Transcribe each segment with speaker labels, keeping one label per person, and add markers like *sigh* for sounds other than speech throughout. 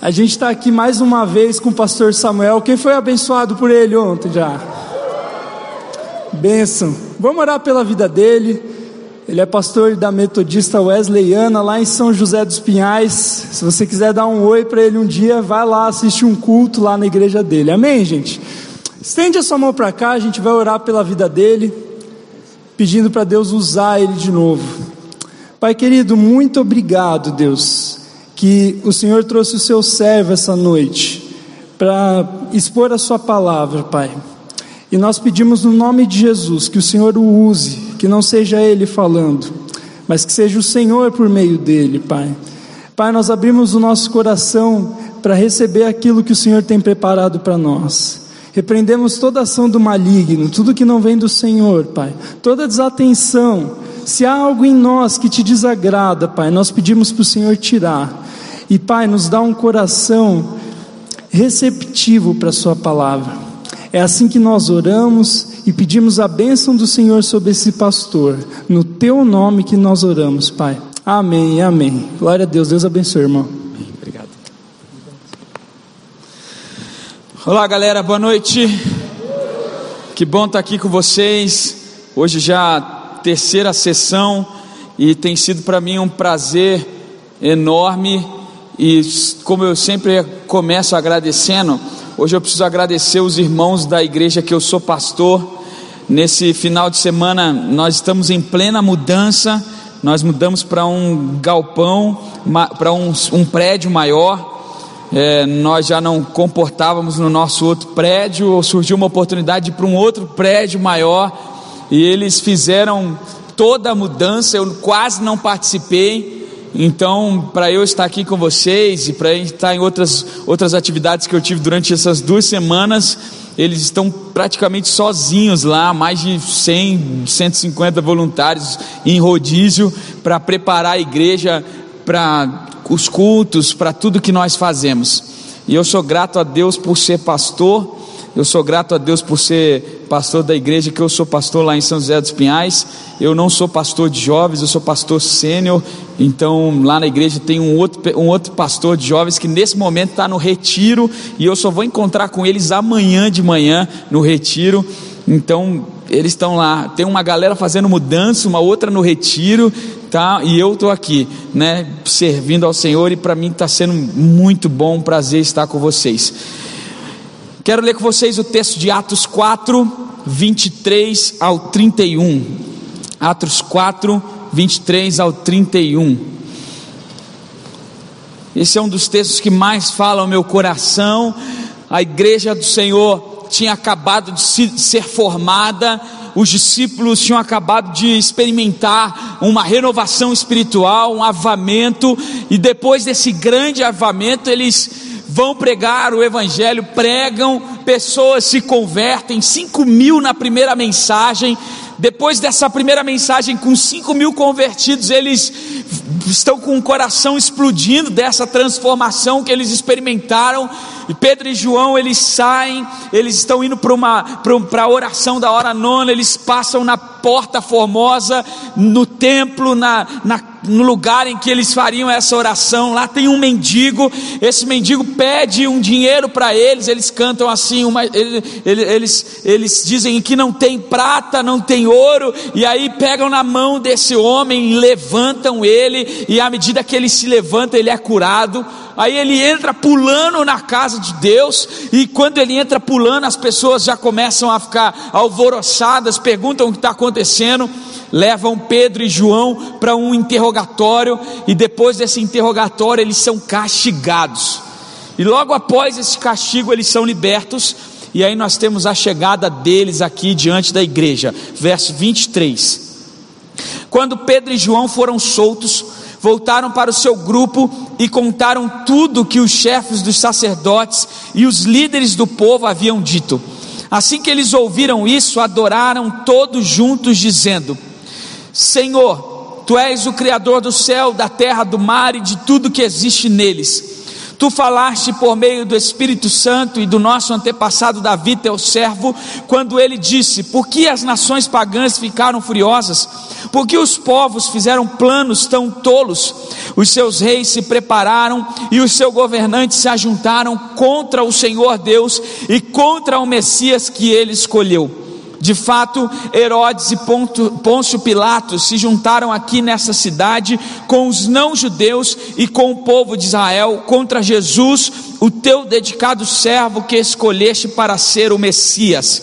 Speaker 1: A gente está aqui mais uma vez com o pastor Samuel. Quem foi abençoado por ele ontem já? Benção. Vamos orar pela vida dele. Ele é pastor da Metodista Wesleyana lá em São José dos Pinhais. Se você quiser dar um oi para ele um dia, vai lá assistir um culto lá na igreja dele. Amém, gente? Estende a sua mão para cá, a gente vai orar pela vida dele, pedindo para Deus usar ele de novo. Pai querido, muito obrigado, Deus que o Senhor trouxe o seu servo essa noite para expor a sua palavra, Pai. E nós pedimos no nome de Jesus que o Senhor o use, que não seja ele falando, mas que seja o Senhor por meio dele, Pai. Pai, nós abrimos o nosso coração para receber aquilo que o Senhor tem preparado para nós. Repreendemos toda ação do maligno, tudo que não vem do Senhor, Pai, toda desatenção. Se há algo em nós que te desagrada, Pai, nós pedimos para o Senhor tirar. E Pai, nos dá um coração receptivo para a Sua palavra. É assim que nós oramos e pedimos a bênção do Senhor sobre esse pastor. No Teu nome que nós oramos, Pai. Amém, amém. Glória a Deus. Deus abençoe, irmão.
Speaker 2: Obrigado. Olá, galera. Boa noite. Que bom estar aqui com vocês. Hoje já terceira sessão e tem sido para mim um prazer enorme e como eu sempre começo agradecendo, hoje eu preciso agradecer os irmãos da igreja que eu sou pastor. Nesse final de semana nós estamos em plena mudança, nós mudamos para um galpão, para um, um prédio maior. É, nós já não comportávamos no nosso outro prédio, surgiu uma oportunidade para um outro prédio maior, e eles fizeram toda a mudança, eu quase não participei, então, para eu estar aqui com vocês e para estar em outras, outras atividades que eu tive durante essas duas semanas, eles estão praticamente sozinhos lá, mais de 100, 150 voluntários em rodízio para preparar a igreja para os cultos, para tudo que nós fazemos. E eu sou grato a Deus por ser pastor eu sou grato a Deus por ser pastor da igreja, que eu sou pastor lá em São José dos Pinhais. Eu não sou pastor de jovens, eu sou pastor sênior. Então, lá na igreja tem um outro, um outro pastor de jovens que nesse momento está no retiro. E eu só vou encontrar com eles amanhã de manhã no retiro. Então, eles estão lá. Tem uma galera fazendo mudança, uma outra no retiro, tá? E eu estou aqui, né, servindo ao Senhor. E para mim está sendo muito bom, um prazer estar com vocês. Quero ler com vocês o texto de Atos 4, 23 ao 31. Atos 4, 23 ao 31. Esse é um dos textos que mais fala ao meu coração. A igreja do Senhor tinha acabado de ser formada, os discípulos tinham acabado de experimentar uma renovação espiritual, um avamento, e depois desse grande avamento, eles vão pregar o Evangelho, pregam, pessoas se convertem, 5 mil na primeira mensagem. Depois dessa primeira mensagem, com 5 mil convertidos, eles estão com o coração explodindo dessa transformação que eles experimentaram. E Pedro e João eles saem, eles estão indo para uma para a oração da hora nona, eles passam na porta formosa, no templo, na, na no lugar em que eles fariam essa oração, lá tem um mendigo, esse mendigo pede um dinheiro para eles, eles cantam assim, uma, eles, eles, eles dizem que não tem prata, não tem ouro, e aí pegam na mão desse homem, levantam ele, e à medida que ele se levanta, ele é curado. Aí ele entra pulando na casa de Deus, e quando ele entra pulando, as pessoas já começam a ficar alvoroçadas, perguntam o que está acontecendo levam Pedro e João para um interrogatório e depois desse interrogatório eles são castigados. E logo após esse castigo eles são libertos e aí nós temos a chegada deles aqui diante da igreja. Verso 23. Quando Pedro e João foram soltos, voltaram para o seu grupo e contaram tudo que os chefes dos sacerdotes e os líderes do povo haviam dito. Assim que eles ouviram isso, adoraram todos juntos, dizendo: Senhor, tu és o Criador do céu, da terra, do mar e de tudo que existe neles. Tu falaste por meio do Espírito Santo e do nosso antepassado Davi, teu servo, quando ele disse: Por que as nações pagãs ficaram furiosas? Porque os povos fizeram planos tão tolos, os seus reis se prepararam e os seus governantes se ajuntaram contra o Senhor Deus e contra o Messias que ele escolheu. De fato, Herodes e Pôncio Pilatos se juntaram aqui nessa cidade com os não-judeus e com o povo de Israel contra Jesus, o teu dedicado servo que escolheste para ser o Messias.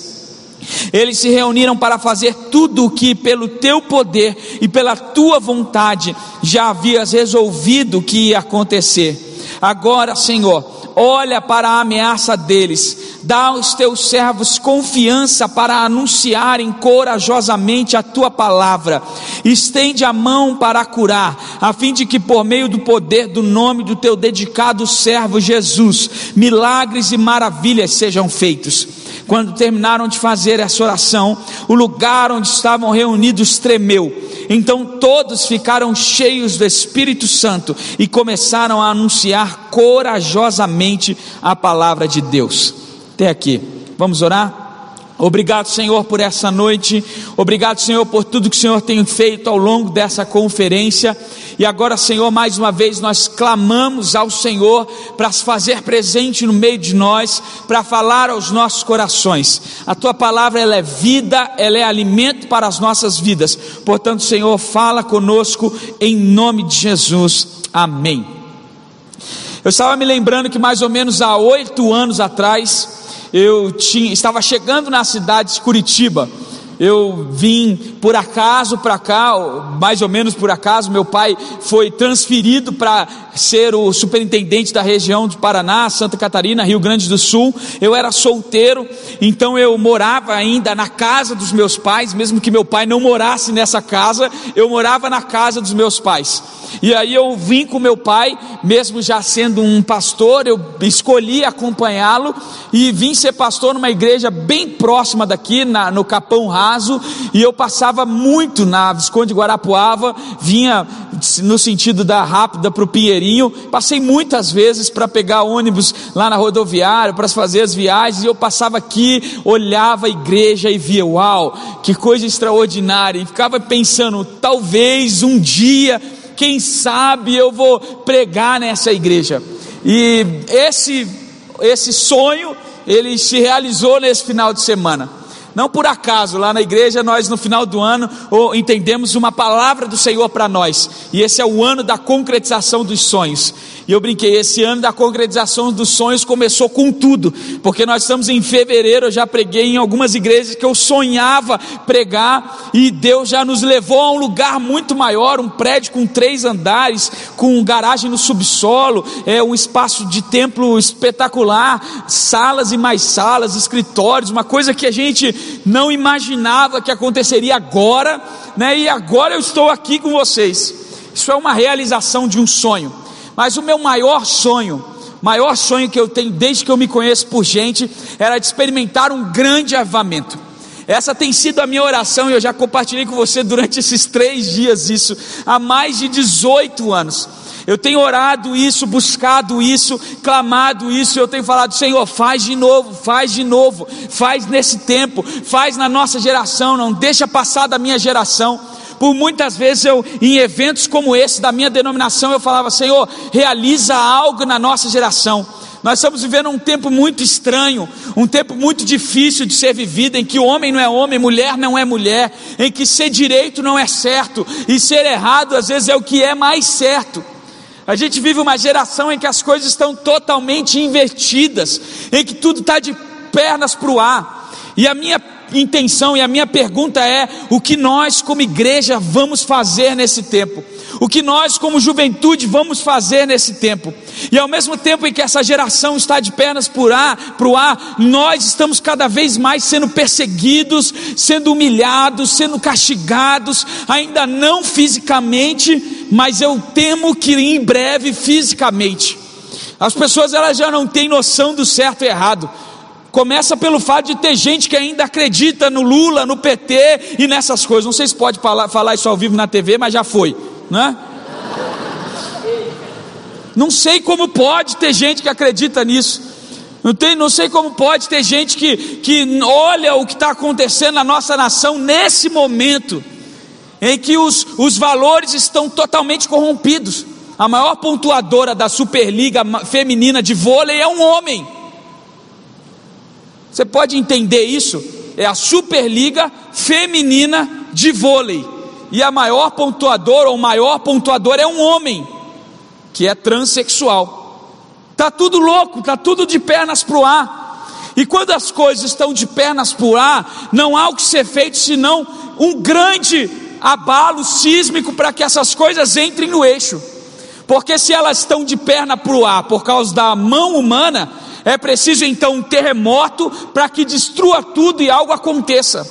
Speaker 2: Eles se reuniram para fazer tudo o que, pelo teu poder e pela tua vontade, já havias resolvido que ia acontecer. Agora, Senhor, olha para a ameaça deles, dá aos teus servos confiança para anunciarem corajosamente a tua palavra, estende a mão para curar, a fim de que, por meio do poder do nome do teu dedicado servo Jesus, milagres e maravilhas sejam feitos. Quando terminaram de fazer essa oração, o lugar onde estavam reunidos tremeu. Então todos ficaram cheios do Espírito Santo e começaram a anunciar corajosamente a palavra de Deus. Até aqui. Vamos orar? Obrigado, Senhor, por essa noite. Obrigado, Senhor, por tudo que o Senhor tem feito ao longo dessa conferência. E agora, Senhor, mais uma vez nós clamamos ao Senhor para se fazer presente no meio de nós, para falar aos nossos corações. A tua palavra ela é vida, ela é alimento para as nossas vidas. Portanto, Senhor, fala conosco em nome de Jesus. Amém. Eu estava me lembrando que mais ou menos há oito anos atrás eu tinha, estava chegando na cidade de Curitiba. Eu vim por acaso para cá, mais ou menos por acaso, meu pai foi transferido para ser o superintendente da região de Paraná, Santa Catarina, Rio Grande do Sul. Eu era solteiro, então eu morava ainda na casa dos meus pais, mesmo que meu pai não morasse nessa casa, eu morava na casa dos meus pais. E aí eu vim com meu pai, mesmo já sendo um pastor, eu escolhi acompanhá-lo e vim ser pastor numa igreja bem próxima daqui, na, no Capão raso, e eu passava muito na Visconde Guarapuava, vinha no sentido da rápida para o Pinheirinho, passei muitas vezes para pegar ônibus lá na rodoviária, para fazer as viagens, e eu passava aqui, olhava a igreja e via, uau, que coisa extraordinária, e ficava pensando, talvez um dia, quem sabe eu vou pregar nessa igreja. E esse esse sonho ele se realizou nesse final de semana. Não por acaso, lá na igreja nós no final do ano entendemos uma palavra do Senhor para nós, e esse é o ano da concretização dos sonhos. E eu brinquei, esse ano da concretização dos sonhos começou com tudo, porque nós estamos em fevereiro, eu já preguei em algumas igrejas que eu sonhava pregar, e Deus já nos levou a um lugar muito maior, um prédio com três andares, com garagem no subsolo, é um espaço de templo espetacular, salas e mais salas, escritórios, uma coisa que a gente não imaginava que aconteceria agora, né? E agora eu estou aqui com vocês. Isso é uma realização de um sonho. Mas o meu maior sonho, maior sonho que eu tenho desde que eu me conheço por gente, era de experimentar um grande avamento. Essa tem sido a minha oração e eu já compartilhei com você durante esses três dias isso, há mais de 18 anos. Eu tenho orado isso, buscado isso, clamado isso, eu tenho falado, Senhor, faz de novo, faz de novo, faz nesse tempo, faz na nossa geração, não deixa passar da minha geração. Por muitas vezes eu, em eventos como esse da minha denominação, eu falava, Senhor, realiza algo na nossa geração. Nós estamos vivendo um tempo muito estranho, um tempo muito difícil de ser vivido, em que homem não é homem, mulher não é mulher, em que ser direito não é certo e ser errado às vezes é o que é mais certo. A gente vive uma geração em que as coisas estão totalmente invertidas, em que tudo está de pernas para o ar. E a minha intenção e a minha pergunta é: o que nós, como igreja, vamos fazer nesse tempo? O que nós, como juventude, vamos fazer nesse tempo? E ao mesmo tempo em que essa geração está de pernas para o ar, nós estamos cada vez mais sendo perseguidos, sendo humilhados, sendo castigados, ainda não fisicamente, mas eu temo que em breve fisicamente. As pessoas elas já não têm noção do certo e errado. Começa pelo fato de ter gente que ainda acredita no Lula, no PT e nessas coisas. Não sei se pode falar, isso ao vivo na TV, mas já foi, né? Não sei como pode ter gente que acredita nisso. Não, tem, não sei como pode ter gente que, que olha o que está acontecendo na nossa nação nesse momento, em que os, os valores estão totalmente corrompidos. A maior pontuadora da Superliga Feminina de Vôlei é um homem. Você pode entender isso? É a Superliga Feminina de Vôlei. E a maior pontuadora ou maior pontuador é um homem, que é transexual. Tá tudo louco, tá tudo de pernas pro ar. E quando as coisas estão de pernas pro ar, não há o que ser feito senão um grande abalo sísmico para que essas coisas entrem no eixo. Porque se elas estão de perna pro ar por causa da mão humana, é preciso então um terremoto para que destrua tudo e algo aconteça.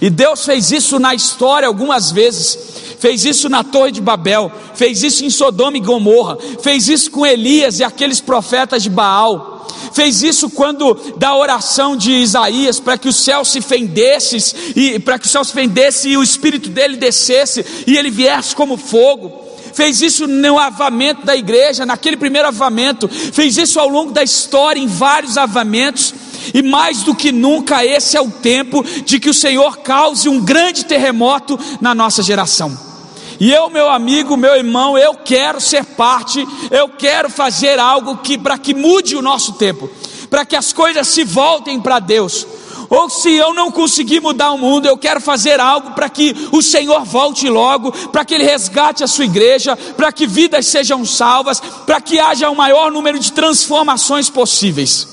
Speaker 2: E Deus fez isso na história algumas vezes. Fez isso na Torre de Babel, fez isso em Sodoma e Gomorra, fez isso com Elias e aqueles profetas de Baal fez isso quando da oração de Isaías para que o céu se fendesse e para que o céu se fendesse e o espírito dele descesse e ele viesse como fogo. Fez isso no avamento da igreja, naquele primeiro avamento, fez isso ao longo da história em vários avamentos. E mais do que nunca, esse é o tempo de que o Senhor cause um grande terremoto na nossa geração. E eu, meu amigo, meu irmão, eu quero ser parte, eu quero fazer algo que para que mude o nosso tempo, para que as coisas se voltem para Deus. Ou se eu não conseguir mudar o mundo, eu quero fazer algo para que o Senhor volte logo, para que Ele resgate a sua igreja, para que vidas sejam salvas, para que haja o maior número de transformações possíveis.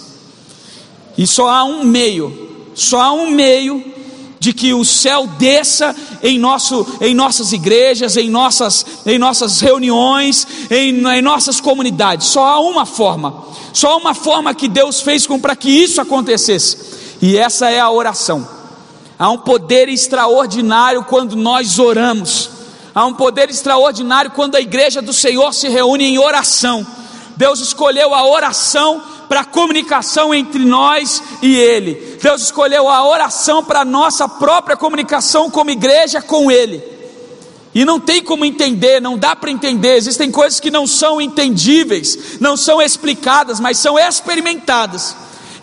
Speaker 2: E só há um meio, só há um meio de que o céu desça em, nosso, em nossas igrejas, em nossas, em nossas reuniões, em, em nossas comunidades. Só há uma forma, só há uma forma que Deus fez para que isso acontecesse, e essa é a oração. Há um poder extraordinário quando nós oramos, há um poder extraordinário quando a igreja do Senhor se reúne em oração. Deus escolheu a oração para a comunicação entre nós e Ele. Deus escolheu a oração para a nossa própria comunicação como igreja com Ele. E não tem como entender, não dá para entender. Existem coisas que não são entendíveis, não são explicadas, mas são experimentadas.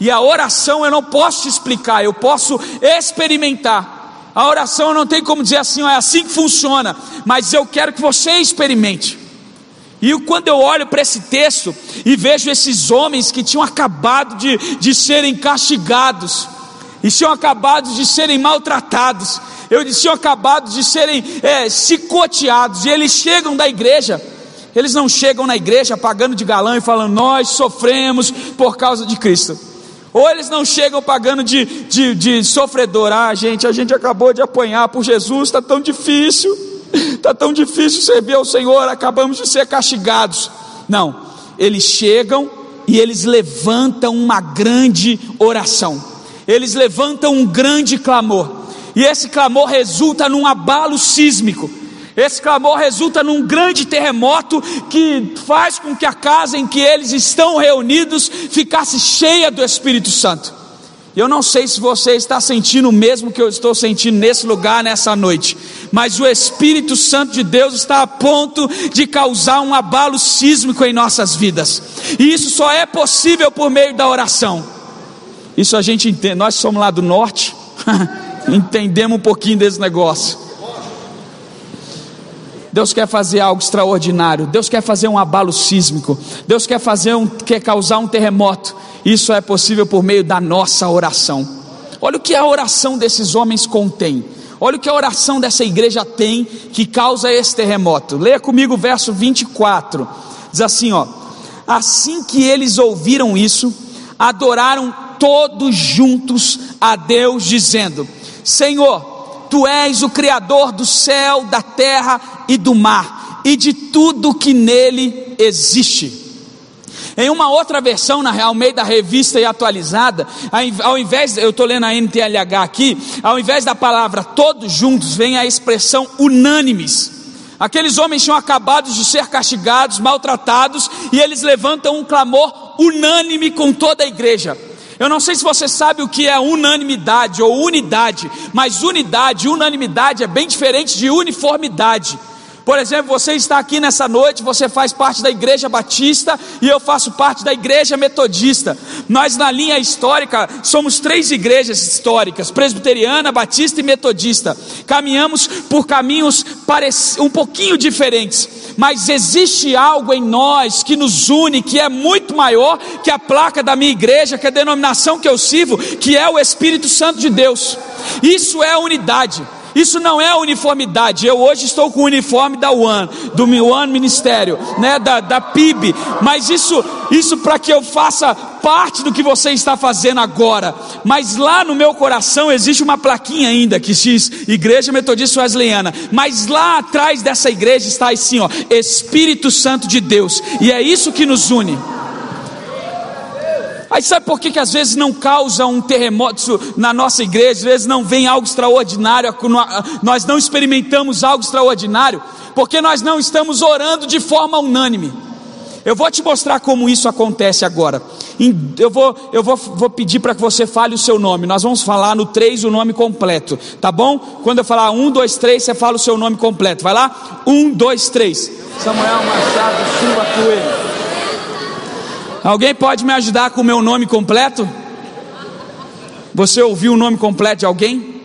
Speaker 2: E a oração eu não posso te explicar, eu posso experimentar. A oração não tem como dizer assim, é assim que funciona, mas eu quero que você experimente. E quando eu olho para esse texto e vejo esses homens que tinham acabado de, de serem castigados, e tinham acabado de serem maltratados, eu tinham acabado de serem é, chicoteados, e eles chegam da igreja, eles não chegam na igreja pagando de galã e falando, nós sofremos por causa de Cristo. Ou eles não chegam pagando de, de, de sofredor, ah, gente, a gente acabou de apanhar por Jesus, está tão difícil está *laughs* tão difícil servir ao Senhor, acabamos de ser castigados. Não, eles chegam e eles levantam uma grande oração, eles levantam um grande clamor, e esse clamor resulta num abalo sísmico. Esse clamor resulta num grande terremoto que faz com que a casa em que eles estão reunidos ficasse cheia do Espírito Santo. Eu não sei se você está sentindo o mesmo que eu estou sentindo nesse lugar, nessa noite, mas o Espírito Santo de Deus está a ponto de causar um abalo sísmico em nossas vidas, e isso só é possível por meio da oração. Isso a gente entende, nós somos lá do norte, *laughs* entendemos um pouquinho desse negócio. Deus quer fazer algo extraordinário, Deus quer fazer um abalo sísmico, Deus quer fazer um, quer causar um terremoto. Isso é possível por meio da nossa oração. Olha o que a oração desses homens contém. Olha o que a oração dessa igreja tem que causa esse terremoto. Leia comigo o verso 24. Diz assim, ó: Assim que eles ouviram isso, adoraram todos juntos a Deus, dizendo: Senhor, Tu és o Criador do céu, da terra e do mar, e de tudo que nele existe. Em uma outra versão, na Real Meio da Revista e Atualizada, ao invés, eu estou lendo a NTLH aqui, ao invés da palavra todos juntos, vem a expressão unânimes. Aqueles homens tinham acabado de ser castigados, maltratados, e eles levantam um clamor unânime com toda a igreja. Eu não sei se você sabe o que é unanimidade ou unidade, mas unidade, unanimidade é bem diferente de uniformidade. Por exemplo, você está aqui nessa noite, você faz parte da igreja batista e eu faço parte da igreja metodista. Nós, na linha histórica, somos três igrejas históricas: presbiteriana, batista e metodista. Caminhamos por caminhos um pouquinho diferentes, mas existe algo em nós que nos une, que é muito maior que a placa da minha igreja, que é a denominação que eu sirvo, que é o Espírito Santo de Deus. Isso é unidade. Isso não é uniformidade. Eu hoje estou com o uniforme da One, do One Ministério, né, da, da PIB. Mas isso, isso para que eu faça parte do que você está fazendo agora. Mas lá no meu coração existe uma plaquinha ainda que diz Igreja Metodista Wesleyana. Mas lá atrás dessa igreja está assim, ó, Espírito Santo de Deus. E é isso que nos une. Aí sabe por que, que às vezes não causa um terremoto na nossa igreja, às vezes não vem algo extraordinário, nós não experimentamos algo extraordinário, porque nós não estamos orando de forma unânime. Eu vou te mostrar como isso acontece agora. Eu vou, eu vou, vou pedir para que você fale o seu nome. Nós vamos falar no 3 o nome completo, tá bom? Quando eu falar 1, 2, 3, você fala o seu nome completo. Vai lá? 1, 2, 3. Samuel Machado Silva Coelho. Alguém pode me ajudar com o meu nome completo? Você ouviu o nome completo de alguém?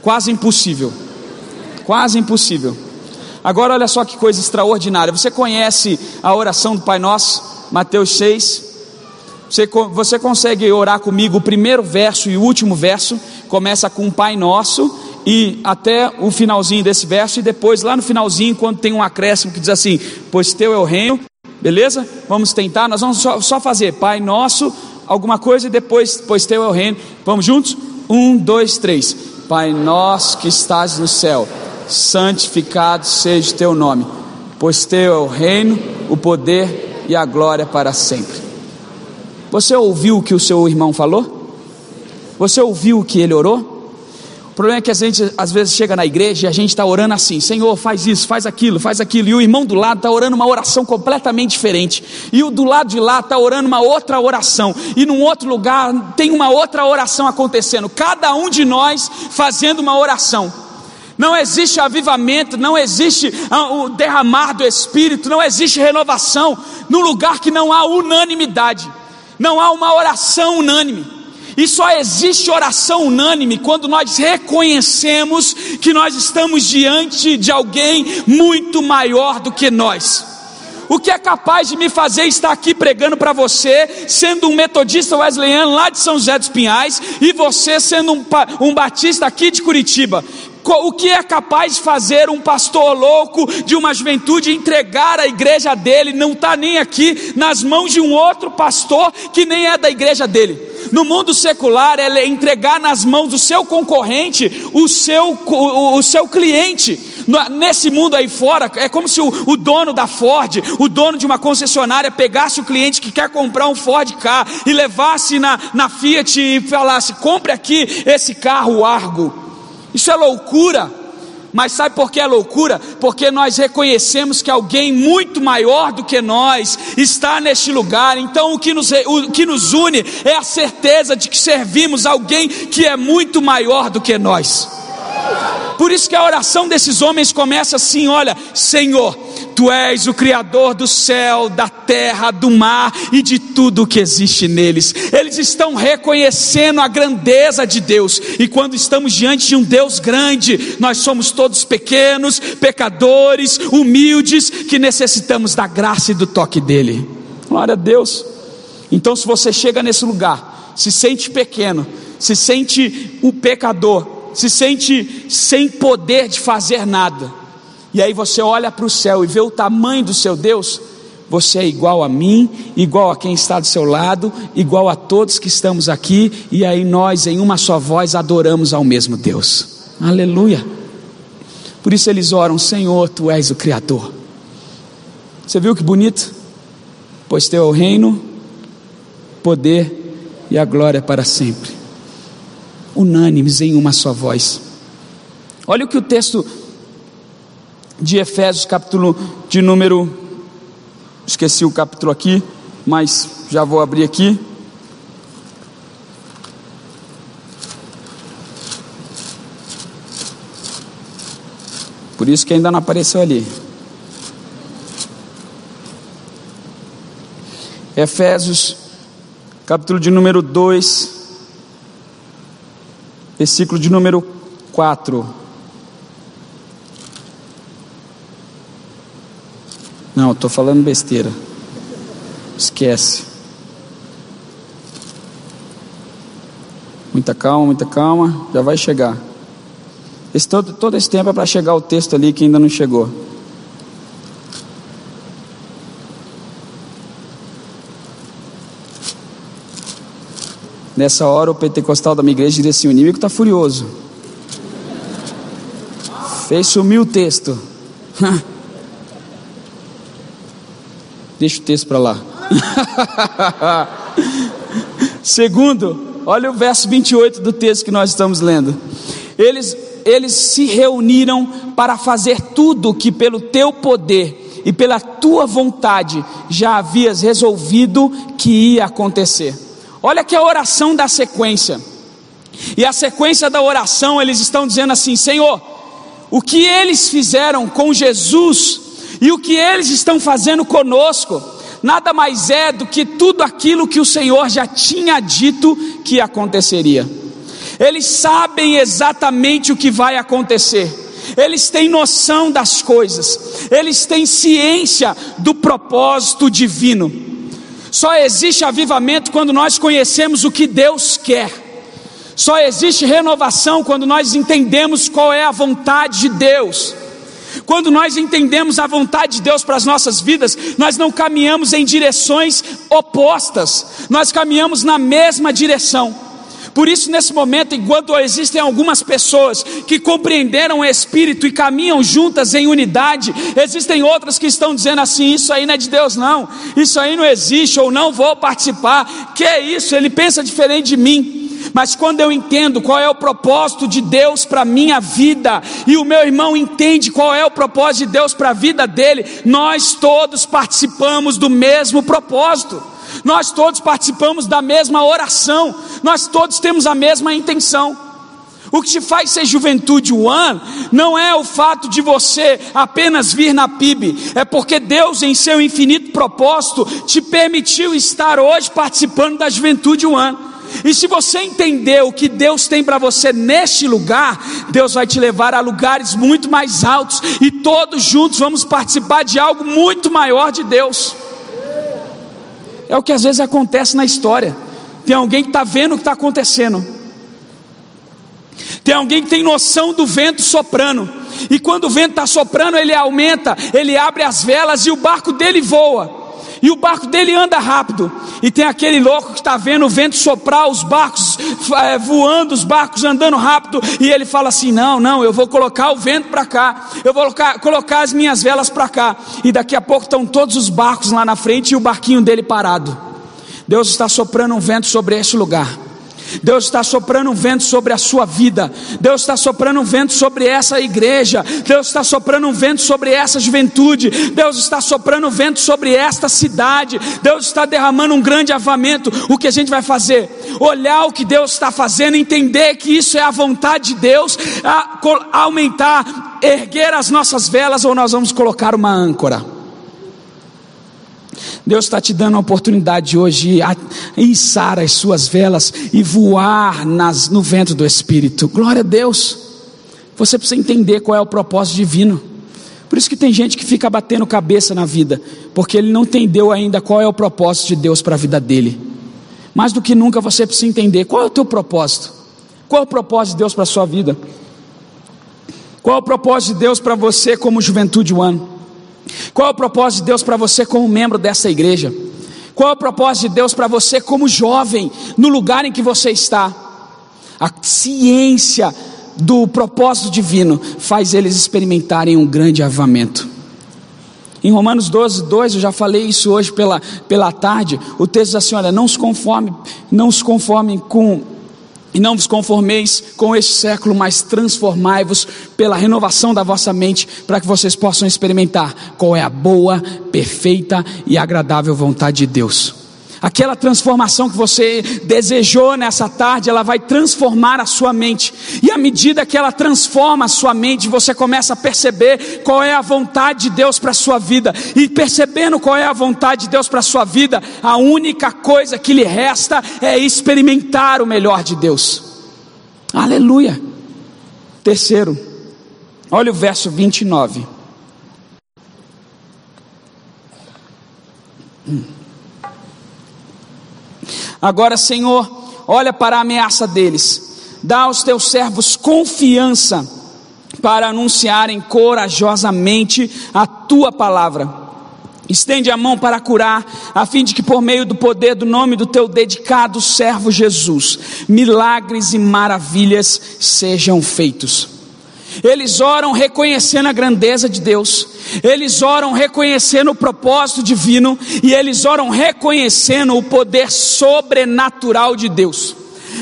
Speaker 2: Quase impossível. Quase impossível. Agora olha só que coisa extraordinária. Você conhece a oração do Pai Nosso, Mateus 6? Você, você consegue orar comigo o primeiro verso e o último verso? Começa com Pai Nosso e até o finalzinho desse verso, e depois lá no finalzinho, quando tem um acréscimo que diz assim: Pois teu é o reino, Beleza? Vamos tentar, nós vamos só, só fazer Pai Nosso, alguma coisa e depois, pois teu é o reino. Vamos juntos? Um, dois, três. Pai Nosso que estás no céu, santificado seja o teu nome, pois teu é o reino, o poder e a glória para sempre. Você ouviu o que o seu irmão falou? Você ouviu o que ele orou? Problema é que a gente às vezes chega na igreja e a gente está orando assim: Senhor, faz isso, faz aquilo, faz aquilo. E o irmão do lado está orando uma oração completamente diferente. E o do lado de lá está orando uma outra oração. E num outro lugar tem uma outra oração acontecendo. Cada um de nós fazendo uma oração. Não existe avivamento, não existe ah, o derramar do Espírito, não existe renovação no lugar que não há unanimidade, não há uma oração unânime. E só existe oração unânime quando nós reconhecemos que nós estamos diante de alguém muito maior do que nós. O que é capaz de me fazer estar aqui pregando para você, sendo um metodista wesleyano lá de São José dos Pinhais, e você sendo um, um batista aqui de Curitiba? o que é capaz de fazer um pastor louco de uma juventude entregar a igreja dele, não está nem aqui nas mãos de um outro pastor que nem é da igreja dele. No mundo secular, é entregar nas mãos do seu concorrente o seu, o, o seu cliente. Nesse mundo aí fora, é como se o, o, dono da Ford, o dono de uma concessionária, pegasse o cliente que quer comprar um Ford Car e levasse na, na Fiat e falasse: compre aqui esse carro Argo. Isso é loucura. Mas sabe por que é loucura? Porque nós reconhecemos que alguém muito maior do que nós está neste lugar. Então o que nos, o que nos une é a certeza de que servimos alguém que é muito maior do que nós. Por isso que a oração desses homens começa assim: olha, Senhor, Tu és o Criador do céu, da terra, do mar e de tudo o que existe neles. Eles estão reconhecendo a grandeza de Deus, e quando estamos diante de um Deus grande, nós somos todos pequenos, pecadores, humildes, que necessitamos da graça e do toque dEle. Glória a Deus. Então, se você chega nesse lugar, se sente pequeno, se sente um pecador, se sente sem poder de fazer nada, e aí você olha para o céu e vê o tamanho do seu Deus, você é igual a mim, igual a quem está do seu lado, igual a todos que estamos aqui, e aí nós, em uma só voz, adoramos ao mesmo Deus. Aleluia. Por isso eles oram: Senhor, tu és o Criador. Você viu que bonito? Pois teu é o reino, poder e a glória para sempre. Unânimes em uma só voz. Olha o que o texto de Efésios, capítulo de número. Esqueci o capítulo aqui, mas já vou abrir aqui. Por isso que ainda não apareceu ali. Efésios, capítulo de número 2, versículo de número 4. Não, estou falando besteira. Esquece. Muita calma, muita calma, já vai chegar. Esse todo, todo esse tempo é para chegar o texto ali que ainda não chegou. Nessa hora o pentecostal da minha igreja diria assim: o inimigo está furioso. Fez sumir o texto. *laughs* Deixa o texto para lá. *laughs* Segundo, olha o verso 28 do texto que nós estamos lendo. Eles, eles se reuniram para fazer tudo que pelo teu poder e pela tua vontade já havias resolvido que ia acontecer. Olha que a oração da sequência. E a sequência da oração, eles estão dizendo assim: Senhor, o que eles fizeram com Jesus e o que eles estão fazendo conosco, nada mais é do que tudo aquilo que o Senhor já tinha dito que aconteceria. Eles sabem exatamente o que vai acontecer, eles têm noção das coisas, eles têm ciência do propósito divino. Só existe avivamento quando nós conhecemos o que Deus quer. Só existe renovação quando nós entendemos qual é a vontade de Deus. Quando nós entendemos a vontade de Deus para as nossas vidas, nós não caminhamos em direções opostas, nós caminhamos na mesma direção. Por isso, nesse momento, enquanto existem algumas pessoas que compreenderam o Espírito e caminham juntas em unidade, existem outras que estão dizendo assim: Isso aí não é de Deus, não, isso aí não existe, ou não vou participar. Que é isso? Ele pensa diferente de mim. Mas quando eu entendo qual é o propósito de Deus para a minha vida, e o meu irmão entende qual é o propósito de Deus para a vida dele, nós todos participamos do mesmo propósito, nós todos participamos da mesma oração, nós todos temos a mesma intenção. O que te faz ser juventude one não é o fato de você apenas vir na PIB, é porque Deus, em seu infinito propósito, te permitiu estar hoje participando da juventude one. E se você entender o que Deus tem para você neste lugar, Deus vai te levar a lugares muito mais altos e todos juntos vamos participar de algo muito maior de Deus. É o que às vezes acontece na história. Tem alguém que está vendo o que está acontecendo. Tem alguém que tem noção do vento soprando. E quando o vento está soprando, ele aumenta, ele abre as velas e o barco dele voa e o barco dele anda rápido, e tem aquele louco que está vendo o vento soprar, os barcos é, voando, os barcos andando rápido, e ele fala assim: Não, não, eu vou colocar o vento para cá, eu vou colocar, colocar as minhas velas para cá, e daqui a pouco estão todos os barcos lá na frente e o barquinho dele parado. Deus está soprando um vento sobre este lugar. Deus está soprando um vento sobre a sua vida, Deus está soprando um vento sobre essa igreja, Deus está soprando um vento sobre essa juventude, Deus está soprando um vento sobre esta cidade, Deus está derramando um grande avamento. O que a gente vai fazer? Olhar o que Deus está fazendo, entender que isso é a vontade de Deus, aumentar, erguer as nossas velas, ou nós vamos colocar uma âncora. Deus está te dando a oportunidade hoje de içar as suas velas e voar nas, no vento do Espírito. Glória a Deus. Você precisa entender qual é o propósito divino. Por isso que tem gente que fica batendo cabeça na vida, porque ele não entendeu ainda qual é o propósito de Deus para a vida dele. Mais do que nunca você precisa entender qual é o teu propósito. Qual é o propósito de Deus para a sua vida? Qual é o propósito de Deus para você como juventude ano? Qual é o propósito de Deus para você como membro dessa igreja? Qual é o propósito de Deus para você como jovem, no lugar em que você está? A ciência do propósito divino faz eles experimentarem um grande avamento. Em Romanos 12, 2, eu já falei isso hoje pela, pela tarde. O texto diz assim: olha, não se conforme, não se conformem com e não vos conformeis com este século, mas transformai-vos pela renovação da vossa mente, para que vocês possam experimentar qual é a boa, perfeita e agradável vontade de Deus. Aquela transformação que você desejou nessa tarde, ela vai transformar a sua mente. E à medida que ela transforma a sua mente, você começa a perceber qual é a vontade de Deus para a sua vida. E percebendo qual é a vontade de Deus para a sua vida, a única coisa que lhe resta é experimentar o melhor de Deus. Aleluia. Terceiro, olha o verso 29. Hum. Agora, Senhor, olha para a ameaça deles, dá aos teus servos confiança para anunciarem corajosamente a tua palavra. Estende a mão para curar, a fim de que, por meio do poder do nome do teu dedicado servo Jesus, milagres e maravilhas sejam feitos. Eles oram reconhecendo a grandeza de Deus, eles oram reconhecendo o propósito divino e eles oram reconhecendo o poder sobrenatural de Deus.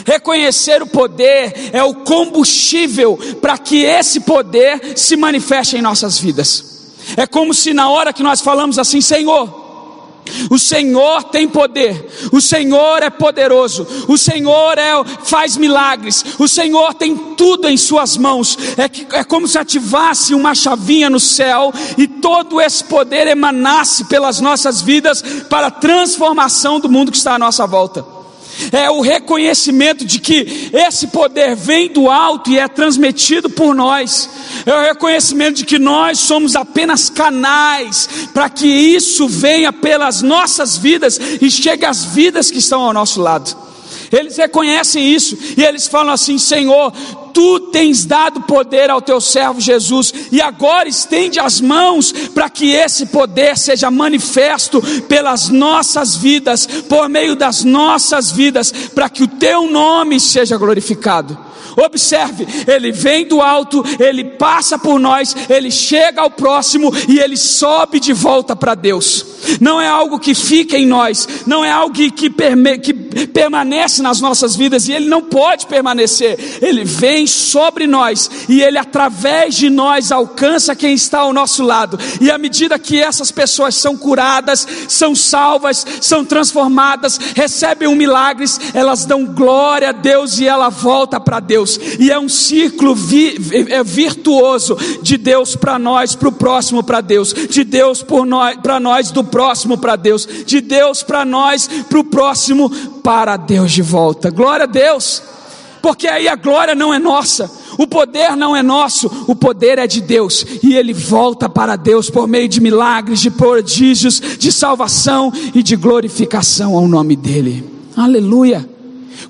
Speaker 2: Reconhecer o poder é o combustível para que esse poder se manifeste em nossas vidas. É como se na hora que nós falamos assim, Senhor, o Senhor tem poder, o Senhor é poderoso, o Senhor é, faz milagres, o Senhor tem tudo em Suas mãos. É, que, é como se ativasse uma chavinha no céu e todo esse poder emanasse pelas nossas vidas para a transformação do mundo que está à nossa volta é o reconhecimento de que esse poder vem do alto e é transmitido por nós, é o reconhecimento de que nós somos apenas canais para que isso venha pelas nossas vidas e chegue às vidas que estão ao nosso lado. Eles reconhecem isso e eles falam assim: Senhor, tu tens dado poder ao teu servo Jesus, e agora estende as mãos para que esse poder seja manifesto pelas nossas vidas, por meio das nossas vidas, para que o teu nome seja glorificado. Observe, ele vem do alto, ele passa por nós, ele chega ao próximo e ele sobe de volta para Deus. Não é algo que fica em nós, não é algo que, que, que permanece nas nossas vidas e ele não pode permanecer. Ele vem sobre nós e ele, através de nós, alcança quem está ao nosso lado. E à medida que essas pessoas são curadas, são salvas, são transformadas, recebem um milagres, elas dão glória a Deus e ela volta para Deus. Deus, e é um ciclo vi, é virtuoso de Deus para nós, para o próximo para Deus, de Deus para nós, do próximo para Deus, de Deus para nós, para o próximo para Deus de volta. Glória a Deus, porque aí a glória não é nossa, o poder não é nosso, o poder é de Deus, e ele volta para Deus por meio de milagres, de prodígios, de salvação e de glorificação ao nome dEle. Aleluia.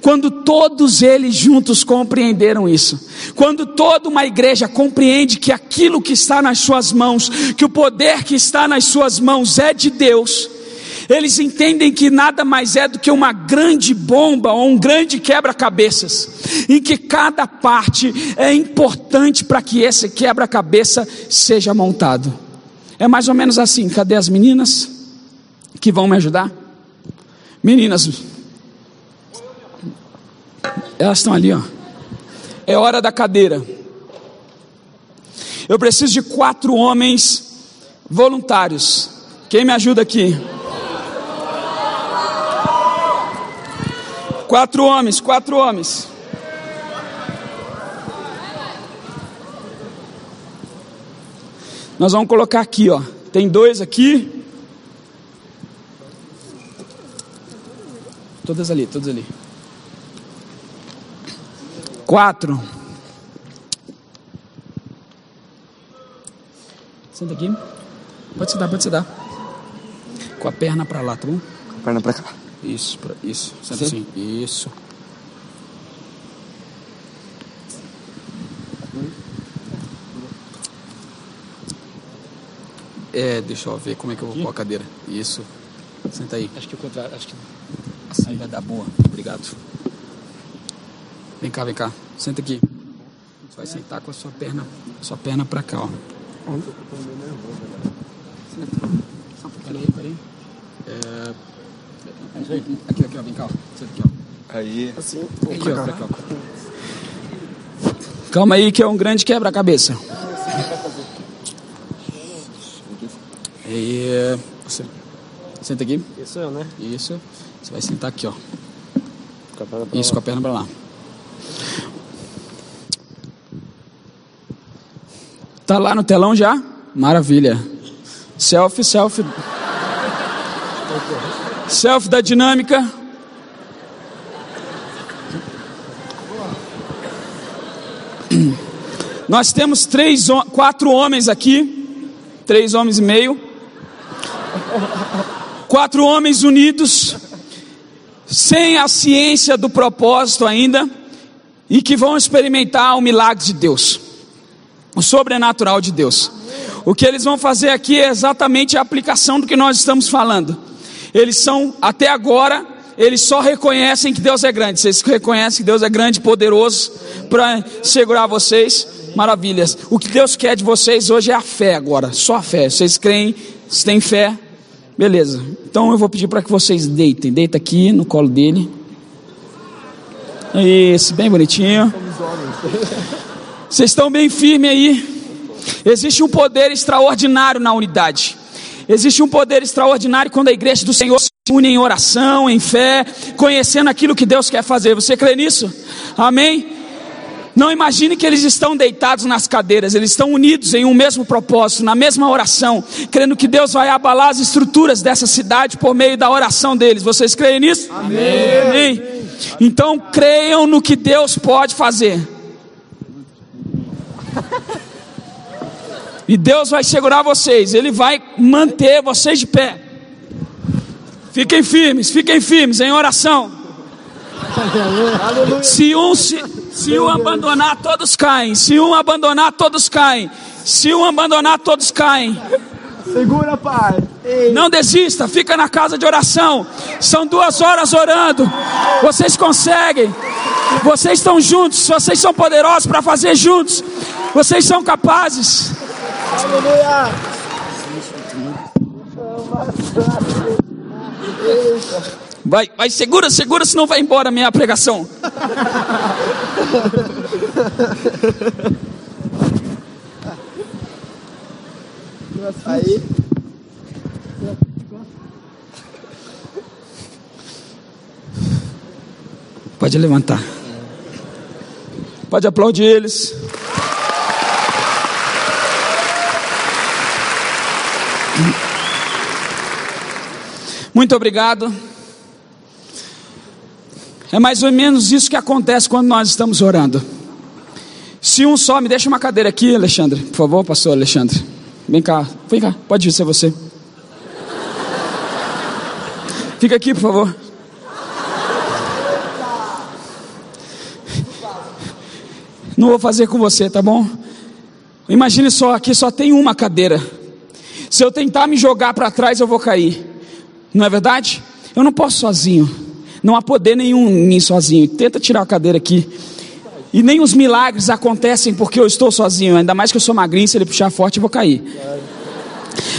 Speaker 2: Quando todos eles juntos compreenderam isso, quando toda uma igreja compreende que aquilo que está nas suas mãos, que o poder que está nas suas mãos é de Deus, eles entendem que nada mais é do que uma grande bomba ou um grande quebra-cabeças, em que cada parte é importante para que esse quebra-cabeça seja montado. É mais ou menos assim. Cadê as meninas que vão me ajudar? Meninas, elas estão ali, ó. É hora da cadeira. Eu preciso de quatro homens voluntários. Quem me ajuda aqui? Quatro homens, quatro homens. Nós vamos colocar aqui, ó. Tem dois aqui. Todas ali, todas ali. Quatro. Senta aqui. Pode se dar, pode se dar. Com a perna para lá, tá bom? Com
Speaker 3: a perna para cá.
Speaker 2: Isso, pra, isso. Senta assim. Isso. É, deixa eu ver como é que eu vou pôr a cadeira. Isso. Senta aí.
Speaker 3: Acho que o contrário, acho que
Speaker 2: assim aí. vai dar boa. Obrigado. Vem cá, vem cá. Senta aqui. Você vai sentar com a sua perna, sua perna para cá, ó. Peraí, peraí. É... Aqui, aqui, ó, vem cá, ó. Senta aqui, ó.
Speaker 3: Aí.
Speaker 2: Assim. Aqui, ó, aqui, ó. Calma aí que é um grande quebra-cabeça. E você Senta aqui.
Speaker 3: Isso eu, né?
Speaker 2: Isso. Você vai sentar aqui, ó.
Speaker 3: Com a perna pra
Speaker 2: Isso, com a perna pra lá. Tá lá no telão já? Maravilha. Selfie, selfie. Selfie da dinâmica. Nós temos três, quatro homens aqui, três homens e meio, quatro homens unidos, sem a ciência do propósito ainda, e que vão experimentar o milagre de Deus, o sobrenatural de Deus. O que eles vão fazer aqui é exatamente a aplicação do que nós estamos falando. Eles são, até agora, eles só reconhecem que Deus é grande. Vocês reconhecem que Deus é grande e poderoso para segurar vocês? Maravilhas. O que Deus quer de vocês hoje é a fé agora, só a fé. Vocês creem, vocês têm fé? Beleza. Então eu vou pedir para que vocês deitem. Deita aqui no colo dele. Isso, bem bonitinho. Vocês estão bem firmes aí. Existe um poder extraordinário na unidade. Existe um poder extraordinário quando a igreja do Senhor se une em oração, em fé, conhecendo aquilo que Deus quer fazer. Você crê nisso? Amém? Não imagine que eles estão deitados nas cadeiras, eles estão unidos em um mesmo propósito, na mesma oração, crendo que Deus vai abalar as estruturas dessa cidade por meio da oração deles. Vocês creem nisso? Amém. Amém. Então creiam no que Deus pode fazer. *laughs* E Deus vai segurar vocês, Ele vai manter vocês de pé. Fiquem firmes, fiquem firmes em oração. Se um, se, se um abandonar, todos caem. Se um abandonar, todos caem. Se um abandonar, todos caem.
Speaker 3: Segura, pai.
Speaker 2: Não desista, fica na casa de oração. São duas horas orando. Vocês conseguem. Vocês estão juntos. Vocês são poderosos para fazer juntos. Vocês são capazes.
Speaker 3: Aleluia.
Speaker 2: Vai, vai, segura, segura, senão vai embora a minha pregação.
Speaker 3: Aí.
Speaker 2: Pode levantar. Pode aplaudir eles. Muito obrigado. É mais ou menos isso que acontece quando nós estamos orando. Se um só, me deixa uma cadeira aqui, Alexandre, por favor, pastor Alexandre. Vem cá, vem cá, pode ser você. Fica aqui, por favor. Não vou fazer com você, tá bom? Imagine só, aqui só tem uma cadeira. Se eu tentar me jogar para trás, eu vou cair. Não é verdade? Eu não posso sozinho. Não há poder nenhum em mim sozinho. Tenta tirar a cadeira aqui. E nem os milagres acontecem porque eu estou sozinho. Ainda mais que eu sou magrinho, se ele puxar forte, eu vou cair.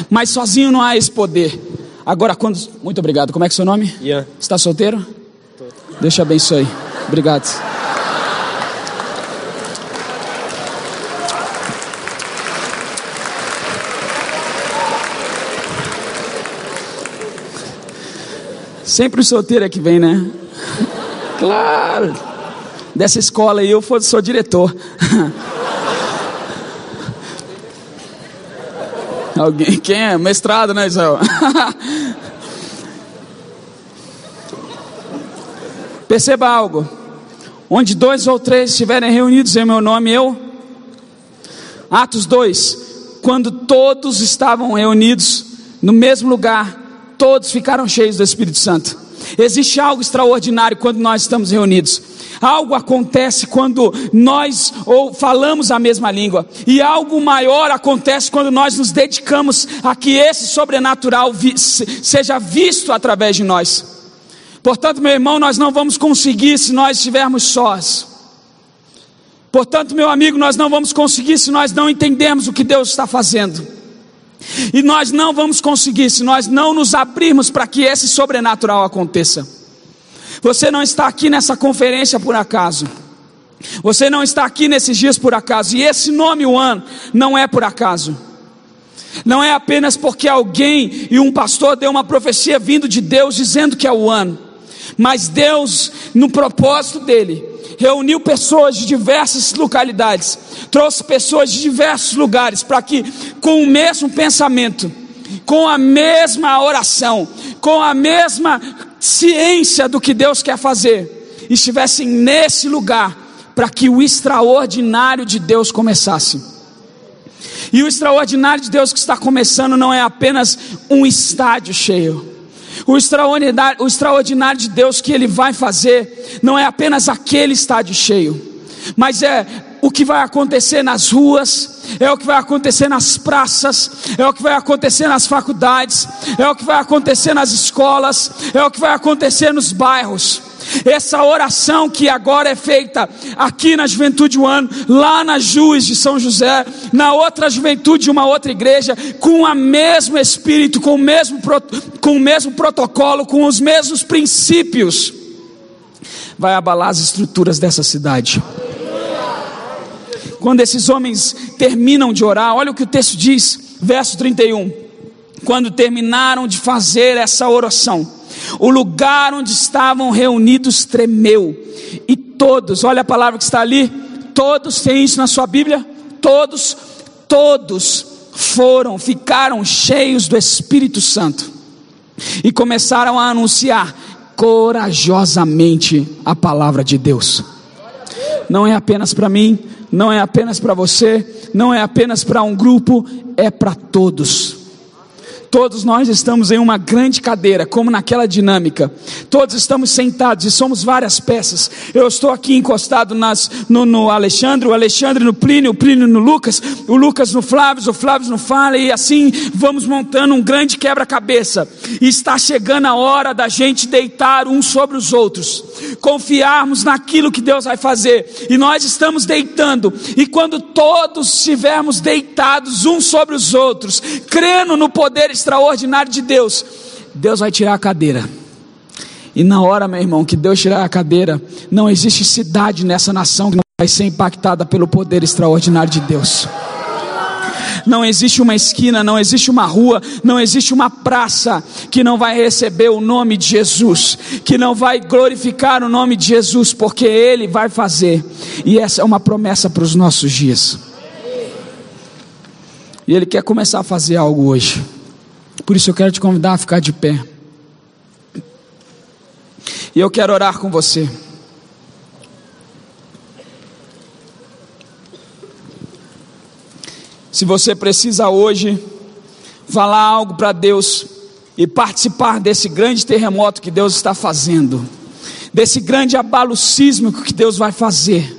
Speaker 2: Mas sozinho não há esse poder. Agora, quando. Muito obrigado. Como é que é o seu nome?
Speaker 3: Ian.
Speaker 2: Está solteiro? Deus te abençoe. Obrigado. Sempre o solteiro é que vem, né? Claro. Dessa escola aí eu sou diretor. *laughs* Alguém? Quem é? Mestrado, né, Israel? *laughs* Perceba algo. Onde dois ou três estiverem reunidos em meu nome, eu. Atos 2. Quando todos estavam reunidos no mesmo lugar, todos ficaram cheios do Espírito Santo. Existe algo extraordinário quando nós estamos reunidos. Algo acontece quando nós ou falamos a mesma língua, e algo maior acontece quando nós nos dedicamos a que esse sobrenatural vi- se- seja visto através de nós. Portanto, meu irmão, nós não vamos conseguir se nós estivermos sós. Portanto, meu amigo, nós não vamos conseguir se nós não entendermos o que Deus está fazendo. E nós não vamos conseguir se nós não nos abrirmos para que esse sobrenatural aconteça. Você não está aqui nessa conferência por acaso. Você não está aqui nesses dias por acaso. E esse nome One não é por acaso. Não é apenas porque alguém e um pastor deu uma profecia vindo de Deus dizendo que é o ano, mas Deus, no propósito dele, reuniu pessoas de diversas localidades, trouxe pessoas de diversos lugares para que, com o mesmo pensamento, com a mesma oração, com a mesma ciência do que Deus quer fazer, estivessem nesse lugar para que o extraordinário de Deus começasse. E o extraordinário de Deus que está começando não é apenas um estádio cheio. O extraordinário, o extraordinário de Deus que Ele vai fazer não é apenas aquele estádio cheio, mas é o que vai acontecer nas ruas, é o que vai acontecer nas praças, é o que vai acontecer nas faculdades, é o que vai acontecer nas escolas, é o que vai acontecer nos bairros. Essa oração que agora é feita aqui na Juventude One, lá na Juiz de São José, na outra juventude de uma outra igreja, com o mesmo espírito, com o mesmo, com o mesmo protocolo, com os mesmos princípios, vai abalar as estruturas dessa cidade. Quando esses homens terminam de orar, olha o que o texto diz, verso 31. Quando terminaram de fazer essa oração, o lugar onde estavam reunidos tremeu, e todos, olha a palavra que está ali, todos têm isso na sua Bíblia, todos, todos foram, ficaram cheios do Espírito Santo e começaram a anunciar corajosamente a palavra de Deus. Não é apenas para mim, não é apenas para você, não é apenas para um grupo, é para todos. Todos nós estamos em uma grande cadeira, como naquela dinâmica. Todos estamos sentados e somos várias peças. Eu estou aqui encostado nas, no, no Alexandre, o Alexandre no Plínio, o Plínio no Lucas, o Lucas no Flávio, o Flávio no Fala, e assim vamos montando um grande quebra-cabeça. E está chegando a hora da gente deitar uns sobre os outros, confiarmos naquilo que Deus vai fazer. E nós estamos deitando, e quando todos estivermos deitados uns sobre os outros, crendo no poder extraordinário de Deus, Deus vai tirar a cadeira. E na hora, meu irmão, que Deus tirar a cadeira, não existe cidade nessa nação que não vai ser impactada pelo poder extraordinário de Deus. Não existe uma esquina, não existe uma rua, não existe uma praça que não vai receber o nome de Jesus, que não vai glorificar o nome de Jesus, porque Ele vai fazer, e essa é uma promessa para os nossos dias. E Ele quer começar a fazer algo hoje. Por isso eu quero te convidar a ficar de pé. E eu quero orar com você. Se você precisa hoje falar algo para Deus e participar desse grande terremoto que Deus está fazendo, desse grande abalo sísmico que Deus vai fazer.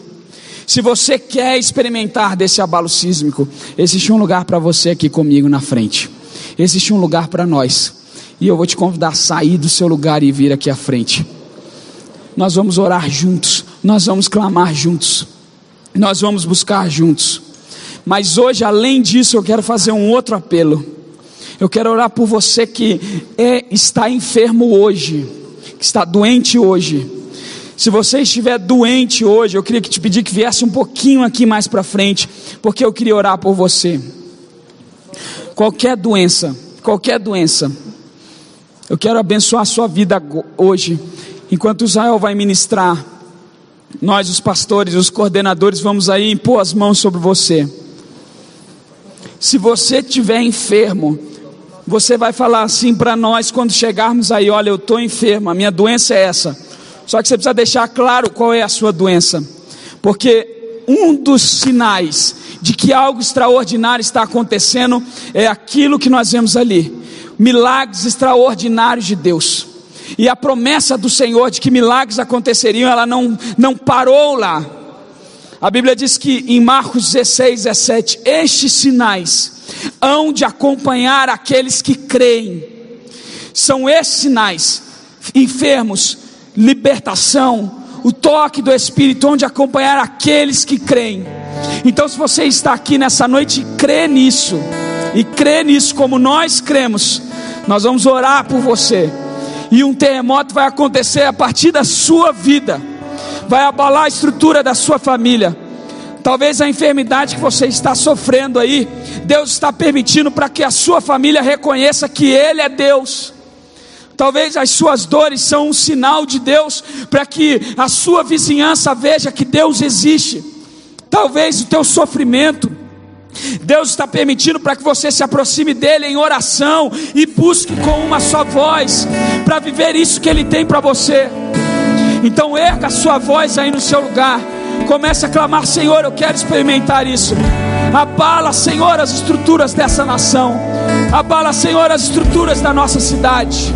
Speaker 2: Se você quer experimentar desse abalo sísmico, existe um lugar para você aqui comigo na frente existe um lugar para nós. E eu vou te convidar a sair do seu lugar e vir aqui à frente. Nós vamos orar juntos, nós vamos clamar juntos, nós vamos buscar juntos. Mas hoje, além disso, eu quero fazer um outro apelo. Eu quero orar por você que é, está enfermo hoje, que está doente hoje. Se você estiver doente hoje, eu queria que te pedir que viesse um pouquinho aqui mais para frente, porque eu queria orar por você qualquer doença, qualquer doença. Eu quero abençoar a sua vida hoje, enquanto Israel vai ministrar. Nós, os pastores, os coordenadores, vamos aí impor as mãos sobre você. Se você estiver enfermo, você vai falar assim para nós quando chegarmos aí: olha, eu estou enfermo, a minha doença é essa. Só que você precisa deixar claro qual é a sua doença, porque um dos sinais de que algo extraordinário está acontecendo, é aquilo que nós vemos ali: milagres extraordinários de Deus. E a promessa do Senhor de que milagres aconteceriam, ela não, não parou lá. A Bíblia diz que em Marcos 16, 17: Estes sinais hão de acompanhar aqueles que creem. São esses sinais: enfermos, libertação, o toque do Espírito, onde acompanhar aqueles que creem. Então, se você está aqui nessa noite e crê nisso, e crê nisso como nós cremos, nós vamos orar por você, e um terremoto vai acontecer a partir da sua vida, vai abalar a estrutura da sua família. Talvez a enfermidade que você está sofrendo aí, Deus está permitindo para que a sua família reconheça que Ele é Deus. Talvez as suas dores são um sinal de Deus para que a sua vizinhança veja que Deus existe. Talvez o teu sofrimento, Deus está permitindo para que você se aproxime dele em oração e busque com uma só voz para viver isso que ele tem para você. Então erga a sua voz aí no seu lugar. Comece a clamar, Senhor, eu quero experimentar isso. Abala, Senhor, as estruturas dessa nação. Abala, Senhor, as estruturas da nossa cidade.